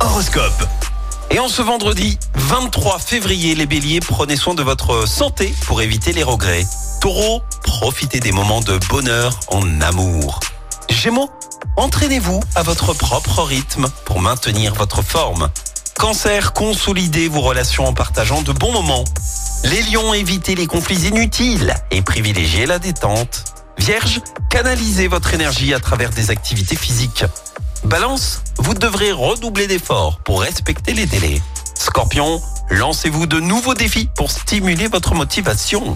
Horoscope. Et en ce vendredi 23 février, les béliers, prenez soin de votre santé pour éviter les regrets. Taureau, profitez des moments de bonheur en amour. Gémeaux, entraînez-vous à votre propre rythme pour maintenir votre forme. Cancer, consolidez vos relations en partageant de bons moments. Les lions, évitez les conflits inutiles et privilégiez la détente. Vierge, canalisez votre énergie à travers des activités physiques. Balance, vous devrez redoubler d'efforts pour respecter les délais. Scorpion, lancez-vous de nouveaux défis pour stimuler votre motivation.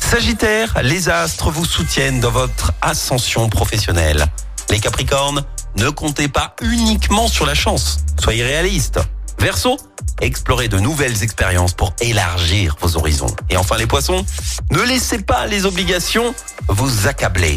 Sagittaire, les astres vous soutiennent dans votre ascension professionnelle. Les Capricornes, ne comptez pas uniquement sur la chance, soyez réalistes. Verseau, explorez de nouvelles expériences pour élargir vos horizons. Et enfin les poissons, ne laissez pas les obligations vous accabler.